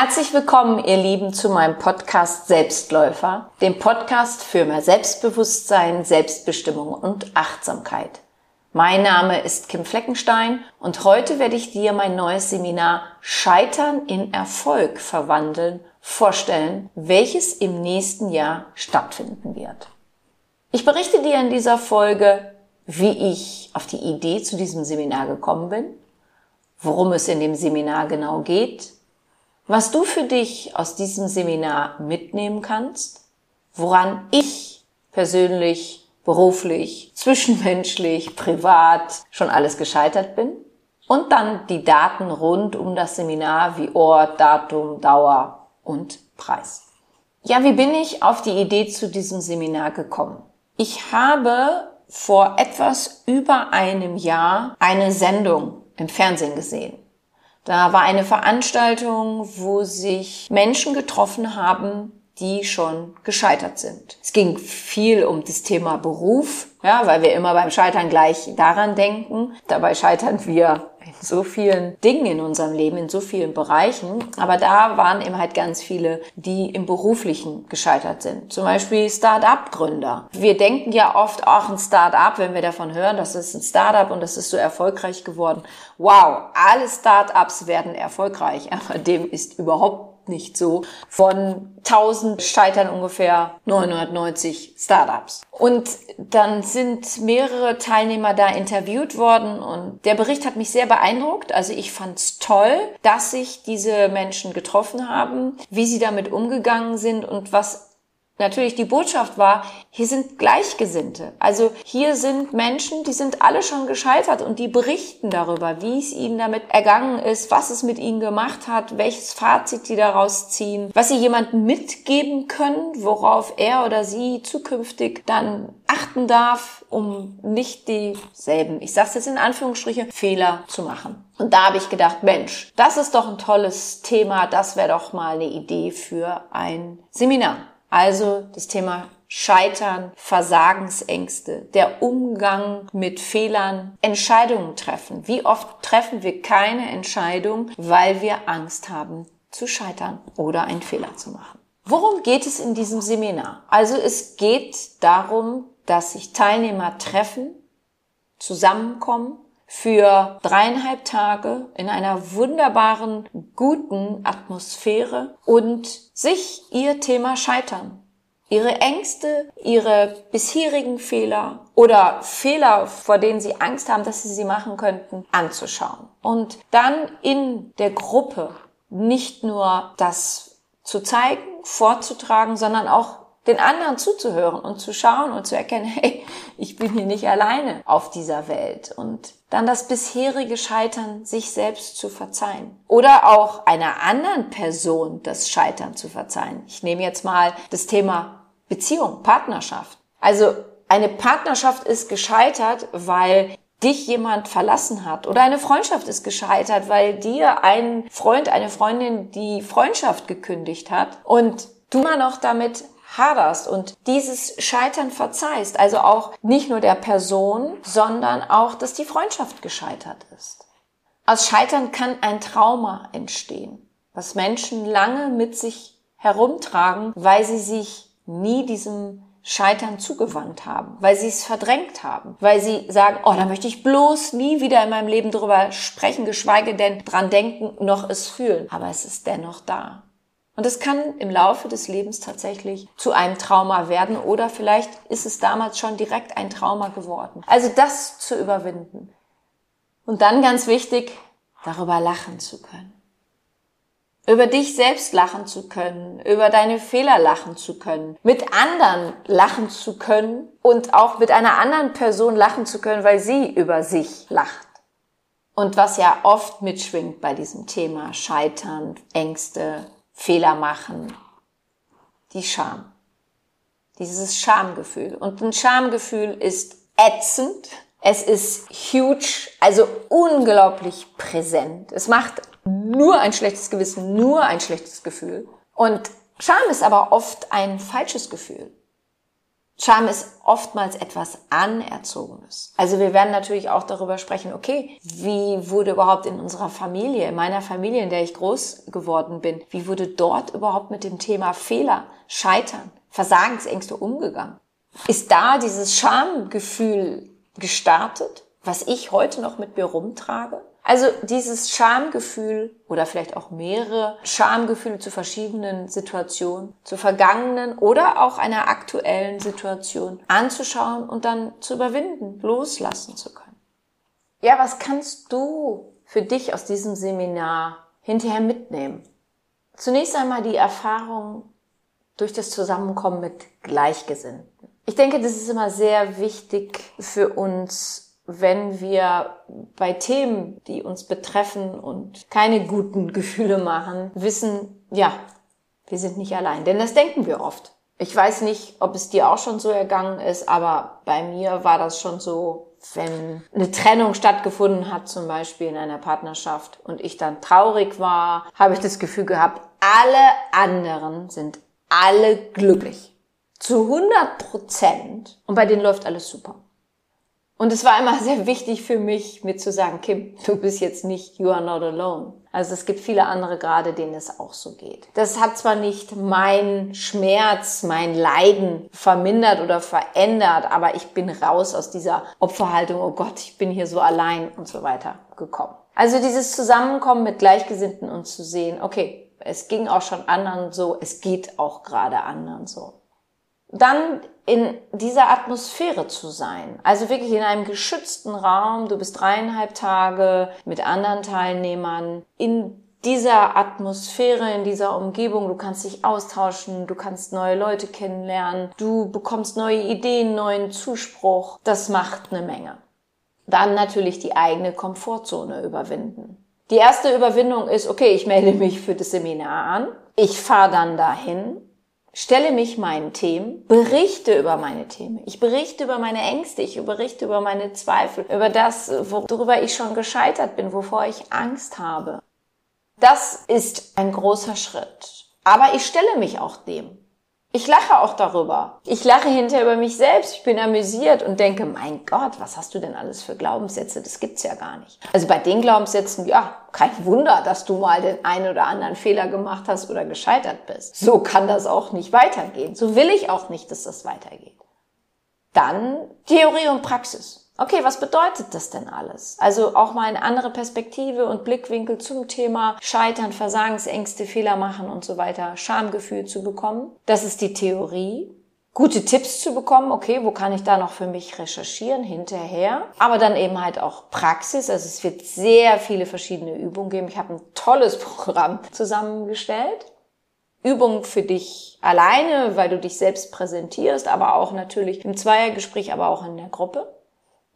Herzlich willkommen, ihr Lieben, zu meinem Podcast Selbstläufer, dem Podcast für mehr Selbstbewusstsein, Selbstbestimmung und Achtsamkeit. Mein Name ist Kim Fleckenstein und heute werde ich dir mein neues Seminar Scheitern in Erfolg verwandeln vorstellen, welches im nächsten Jahr stattfinden wird. Ich berichte dir in dieser Folge, wie ich auf die Idee zu diesem Seminar gekommen bin, worum es in dem Seminar genau geht, was du für dich aus diesem Seminar mitnehmen kannst, woran ich persönlich, beruflich, zwischenmenschlich, privat schon alles gescheitert bin und dann die Daten rund um das Seminar wie Ort, Datum, Dauer und Preis. Ja, wie bin ich auf die Idee zu diesem Seminar gekommen? Ich habe vor etwas über einem Jahr eine Sendung im Fernsehen gesehen. Da war eine Veranstaltung, wo sich Menschen getroffen haben, die schon gescheitert sind. Es ging viel um das Thema Beruf, ja, weil wir immer beim Scheitern gleich daran denken. Dabei scheitern wir so vielen Dingen in unserem Leben, in so vielen Bereichen. Aber da waren eben halt ganz viele, die im Beruflichen gescheitert sind. Zum Beispiel Start-up-Gründer. Wir denken ja oft, ach, ein Start-up, wenn wir davon hören, das ist ein Start-up und das ist so erfolgreich geworden. Wow, alle Start-ups werden erfolgreich, aber dem ist überhaupt nicht so. Von 1000 scheitern ungefähr 990 Startups. Und dann sind mehrere Teilnehmer da interviewt worden und der Bericht hat mich sehr beeindruckt. Also ich fand's toll, dass sich diese Menschen getroffen haben, wie sie damit umgegangen sind und was natürlich die Botschaft war, hier sind Gleichgesinnte. Also hier sind Menschen, die sind alle schon gescheitert und die berichten darüber, wie es ihnen damit ergangen ist, was es mit ihnen gemacht hat, welches Fazit sie daraus ziehen, was sie jemandem mitgeben können, worauf er oder sie zukünftig dann achten darf, um nicht dieselben, ich sage jetzt in Anführungsstriche, Fehler zu machen. Und da habe ich gedacht, Mensch, das ist doch ein tolles Thema, das wäre doch mal eine Idee für ein Seminar. Also das Thema Scheitern, Versagensängste, der Umgang mit Fehlern, Entscheidungen treffen. Wie oft treffen wir keine Entscheidung, weil wir Angst haben zu scheitern oder einen Fehler zu machen? Worum geht es in diesem Seminar? Also es geht darum, dass sich Teilnehmer treffen, zusammenkommen für dreieinhalb Tage in einer wunderbaren, guten Atmosphäre und sich ihr Thema scheitern. Ihre Ängste, ihre bisherigen Fehler oder Fehler, vor denen sie Angst haben, dass sie sie machen könnten, anzuschauen. Und dann in der Gruppe nicht nur das zu zeigen, vorzutragen, sondern auch den anderen zuzuhören und zu schauen und zu erkennen, hey, ich bin hier nicht alleine auf dieser Welt und dann das bisherige Scheitern sich selbst zu verzeihen oder auch einer anderen Person das Scheitern zu verzeihen. Ich nehme jetzt mal das Thema Beziehung, Partnerschaft. Also eine Partnerschaft ist gescheitert, weil dich jemand verlassen hat oder eine Freundschaft ist gescheitert, weil dir ein Freund, eine Freundin die Freundschaft gekündigt hat und du immer noch damit haderst und dieses Scheitern verzeihst, also auch nicht nur der Person, sondern auch, dass die Freundschaft gescheitert ist. Aus Scheitern kann ein Trauma entstehen, was Menschen lange mit sich herumtragen, weil sie sich nie diesem Scheitern zugewandt haben, weil sie es verdrängt haben, weil sie sagen, oh, da möchte ich bloß nie wieder in meinem Leben drüber sprechen, geschweige denn dran denken, noch es fühlen. Aber es ist dennoch da. Und es kann im Laufe des Lebens tatsächlich zu einem Trauma werden oder vielleicht ist es damals schon direkt ein Trauma geworden. Also das zu überwinden. Und dann ganz wichtig, darüber lachen zu können. Über dich selbst lachen zu können, über deine Fehler lachen zu können, mit anderen lachen zu können und auch mit einer anderen Person lachen zu können, weil sie über sich lacht. Und was ja oft mitschwingt bei diesem Thema Scheitern, Ängste, Fehler machen. Die Scham. Dieses Schamgefühl. Und ein Schamgefühl ist ätzend. Es ist huge, also unglaublich präsent. Es macht nur ein schlechtes Gewissen, nur ein schlechtes Gefühl. Und Scham ist aber oft ein falsches Gefühl. Scham ist oftmals etwas Anerzogenes. Also wir werden natürlich auch darüber sprechen, okay, wie wurde überhaupt in unserer Familie, in meiner Familie, in der ich groß geworden bin, wie wurde dort überhaupt mit dem Thema Fehler, Scheitern, Versagensängste umgegangen? Ist da dieses Schamgefühl gestartet, was ich heute noch mit mir rumtrage? Also dieses Schamgefühl oder vielleicht auch mehrere Schamgefühle zu verschiedenen Situationen, zu vergangenen oder auch einer aktuellen Situation anzuschauen und dann zu überwinden, loslassen zu können. Ja, was kannst du für dich aus diesem Seminar hinterher mitnehmen? Zunächst einmal die Erfahrung durch das Zusammenkommen mit Gleichgesinnten. Ich denke, das ist immer sehr wichtig für uns, wenn wir bei Themen, die uns betreffen und keine guten Gefühle machen, wissen, ja, wir sind nicht allein. Denn das denken wir oft. Ich weiß nicht, ob es dir auch schon so ergangen ist, aber bei mir war das schon so, wenn eine Trennung stattgefunden hat, zum Beispiel in einer Partnerschaft, und ich dann traurig war, habe ich das Gefühl gehabt, alle anderen sind alle glücklich. Zu 100 Prozent. Und bei denen läuft alles super. Und es war immer sehr wichtig für mich, mir zu sagen, Kim, du bist jetzt nicht, you are not alone. Also es gibt viele andere gerade, denen es auch so geht. Das hat zwar nicht mein Schmerz, mein Leiden vermindert oder verändert, aber ich bin raus aus dieser Opferhaltung, oh Gott, ich bin hier so allein und so weiter gekommen. Also dieses Zusammenkommen mit Gleichgesinnten und zu sehen, okay, es ging auch schon anderen so, es geht auch gerade anderen so dann in dieser Atmosphäre zu sein. Also wirklich in einem geschützten Raum. Du bist dreieinhalb Tage mit anderen Teilnehmern in dieser Atmosphäre, in dieser Umgebung. Du kannst dich austauschen, du kannst neue Leute kennenlernen, du bekommst neue Ideen, neuen Zuspruch. Das macht eine Menge. Dann natürlich die eigene Komfortzone überwinden. Die erste Überwindung ist, okay, ich melde mich für das Seminar an. Ich fahre dann dahin stelle mich meinen Themen, berichte über meine Themen. Ich berichte über meine Ängste, ich berichte über meine Zweifel, über das, worüber ich schon gescheitert bin, wovor ich Angst habe. Das ist ein großer Schritt. Aber ich stelle mich auch dem. Ich lache auch darüber. Ich lache hinterher über mich selbst. Ich bin amüsiert und denke, mein Gott, was hast du denn alles für Glaubenssätze? Das gibt's ja gar nicht. Also bei den Glaubenssätzen, ja, kein Wunder, dass du mal den einen oder anderen Fehler gemacht hast oder gescheitert bist. So kann das auch nicht weitergehen. So will ich auch nicht, dass das weitergeht. Dann Theorie und Praxis. Okay, was bedeutet das denn alles? Also auch mal eine andere Perspektive und Blickwinkel zum Thema Scheitern, Versagensängste, Fehler machen und so weiter, Schamgefühl zu bekommen. Das ist die Theorie. Gute Tipps zu bekommen, okay, wo kann ich da noch für mich recherchieren hinterher? Aber dann eben halt auch Praxis, also es wird sehr viele verschiedene Übungen geben. Ich habe ein tolles Programm zusammengestellt. Übungen für dich alleine, weil du dich selbst präsentierst, aber auch natürlich im Zweiergespräch, aber auch in der Gruppe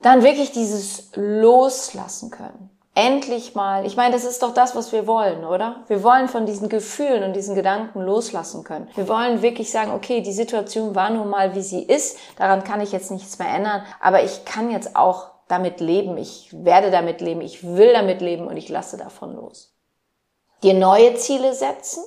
dann wirklich dieses Loslassen können. Endlich mal, ich meine, das ist doch das, was wir wollen, oder? Wir wollen von diesen Gefühlen und diesen Gedanken loslassen können. Wir wollen wirklich sagen, okay, die Situation war nun mal, wie sie ist, daran kann ich jetzt nichts mehr ändern, aber ich kann jetzt auch damit leben, ich werde damit leben, ich will damit leben und ich lasse davon los. Dir neue Ziele setzen,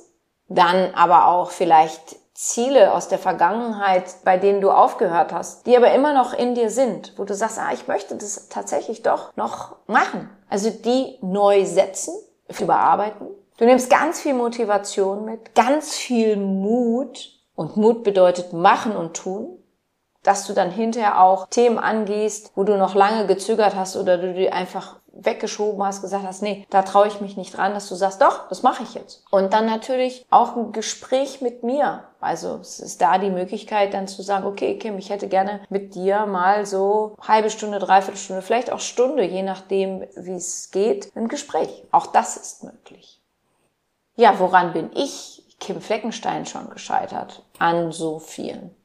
dann aber auch vielleicht Ziele aus der Vergangenheit, bei denen du aufgehört hast, die aber immer noch in dir sind, wo du sagst, ah, ich möchte das tatsächlich doch noch machen. Also die neu setzen, überarbeiten. Du nimmst ganz viel Motivation mit, ganz viel Mut. Und Mut bedeutet machen und tun dass du dann hinterher auch Themen angehst, wo du noch lange gezögert hast oder du die einfach weggeschoben hast, gesagt hast, nee, da traue ich mich nicht dran, dass du sagst, doch, das mache ich jetzt. Und dann natürlich auch ein Gespräch mit mir. Also es ist da die Möglichkeit dann zu sagen, okay, Kim, ich hätte gerne mit dir mal so halbe Stunde, dreiviertel Stunde, vielleicht auch Stunde, je nachdem, wie es geht, ein Gespräch. Auch das ist möglich. Ja, woran bin ich, Kim Fleckenstein, schon gescheitert? An so vielen.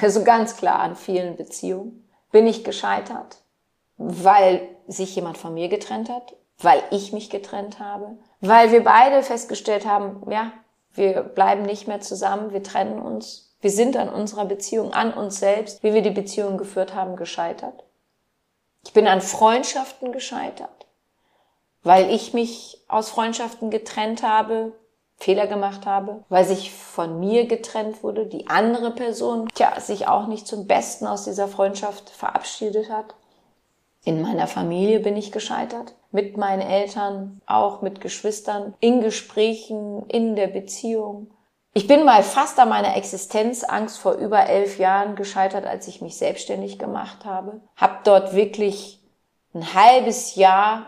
Also ganz klar an vielen Beziehungen. Bin ich gescheitert? weil sich jemand von mir getrennt hat, weil ich mich getrennt habe, weil wir beide festgestellt haben, ja, wir bleiben nicht mehr zusammen, wir trennen uns, wir sind an unserer Beziehung, an uns selbst, wie wir die Beziehung geführt haben, gescheitert. Ich bin an Freundschaften gescheitert, weil ich mich aus Freundschaften getrennt habe, Fehler gemacht habe, weil sich von mir getrennt wurde, die andere Person, tja, sich auch nicht zum Besten aus dieser Freundschaft verabschiedet hat. In meiner Familie bin ich gescheitert, mit meinen Eltern, auch mit Geschwistern, in Gesprächen, in der Beziehung. Ich bin bei fast an meiner Existenzangst vor über elf Jahren gescheitert, als ich mich selbstständig gemacht habe. Hab dort wirklich ein halbes Jahr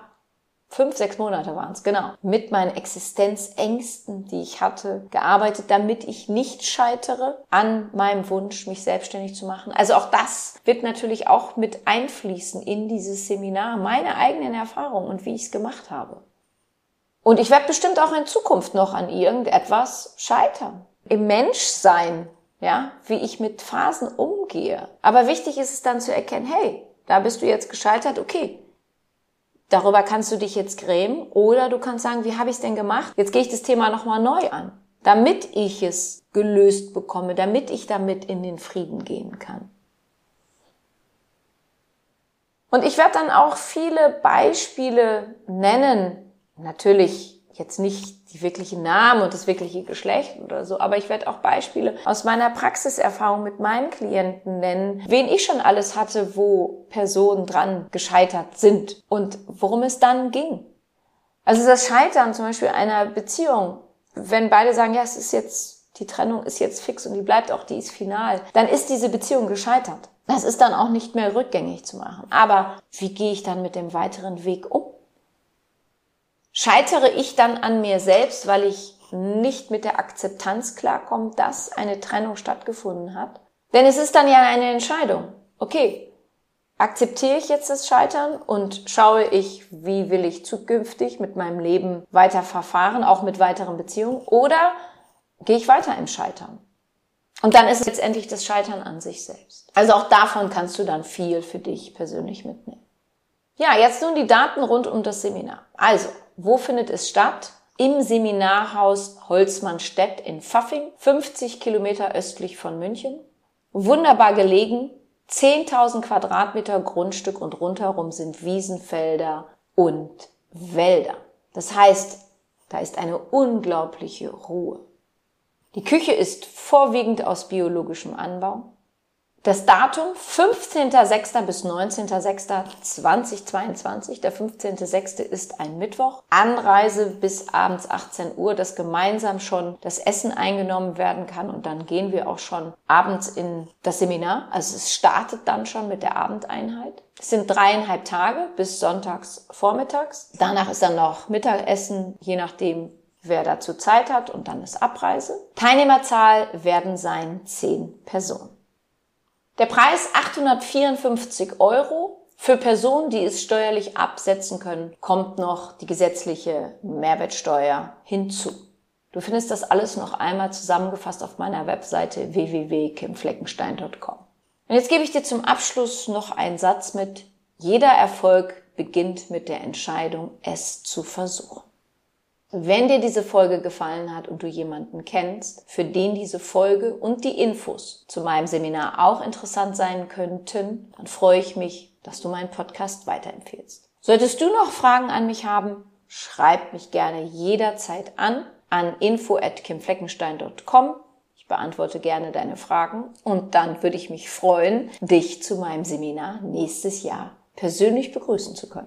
fünf, sechs Monate waren es, genau, mit meinen Existenzängsten, die ich hatte, gearbeitet, damit ich nicht scheitere an meinem Wunsch, mich selbstständig zu machen. Also auch das wird natürlich auch mit einfließen in dieses Seminar, meine eigenen Erfahrungen und wie ich es gemacht habe. Und ich werde bestimmt auch in Zukunft noch an irgendetwas scheitern. Im Menschsein, ja, wie ich mit Phasen umgehe. Aber wichtig ist es dann zu erkennen, hey, da bist du jetzt gescheitert, okay, Darüber kannst du dich jetzt grämen oder du kannst sagen, wie habe ich es denn gemacht? Jetzt gehe ich das Thema nochmal neu an, damit ich es gelöst bekomme, damit ich damit in den Frieden gehen kann. Und ich werde dann auch viele Beispiele nennen. Natürlich jetzt nicht die wirklichen Namen und das wirkliche Geschlecht oder so, aber ich werde auch Beispiele aus meiner Praxiserfahrung mit meinen Klienten nennen, wen ich schon alles hatte, wo Personen dran gescheitert sind und worum es dann ging. Also das Scheitern zum Beispiel einer Beziehung, wenn beide sagen, ja, es ist jetzt, die Trennung ist jetzt fix und die bleibt auch, die ist final, dann ist diese Beziehung gescheitert. Das ist dann auch nicht mehr rückgängig zu machen. Aber wie gehe ich dann mit dem weiteren Weg um? Scheitere ich dann an mir selbst, weil ich nicht mit der Akzeptanz klarkomme, dass eine Trennung stattgefunden hat? Denn es ist dann ja eine Entscheidung. Okay, akzeptiere ich jetzt das Scheitern und schaue ich, wie will ich zukünftig mit meinem Leben weiter verfahren, auch mit weiteren Beziehungen, oder gehe ich weiter im Scheitern? Und dann ist es letztendlich das Scheitern an sich selbst. Also auch davon kannst du dann viel für dich persönlich mitnehmen. Ja, jetzt nun die Daten rund um das Seminar. Also, wo findet es statt? Im Seminarhaus Holzmannstedt in Pfaffing, 50 Kilometer östlich von München. Wunderbar gelegen, 10.000 Quadratmeter Grundstück und rundherum sind Wiesenfelder und Wälder. Das heißt, da ist eine unglaubliche Ruhe. Die Küche ist vorwiegend aus biologischem Anbau. Das Datum 15.06. bis 19.06.2022. Der 15.06. ist ein Mittwoch. Anreise bis abends 18 Uhr, dass gemeinsam schon das Essen eingenommen werden kann und dann gehen wir auch schon abends in das Seminar. Also es startet dann schon mit der Abendeinheit. Es sind dreieinhalb Tage bis sonntags vormittags. Danach ist dann noch Mittagessen, je nachdem, wer dazu Zeit hat und dann ist Abreise. Teilnehmerzahl werden sein zehn Personen. Der Preis 854 Euro. Für Personen, die es steuerlich absetzen können, kommt noch die gesetzliche Mehrwertsteuer hinzu. Du findest das alles noch einmal zusammengefasst auf meiner Webseite www.kimfleckenstein.com. Und jetzt gebe ich dir zum Abschluss noch einen Satz mit. Jeder Erfolg beginnt mit der Entscheidung, es zu versuchen. Wenn dir diese Folge gefallen hat und du jemanden kennst, für den diese Folge und die Infos zu meinem Seminar auch interessant sein könnten, dann freue ich mich, dass du meinen Podcast weiterempfehlst. Solltest du noch Fragen an mich haben, schreib mich gerne jederzeit an an info@kimfleckenstein.com. Ich beantworte gerne deine Fragen und dann würde ich mich freuen, dich zu meinem Seminar nächstes Jahr persönlich begrüßen zu können.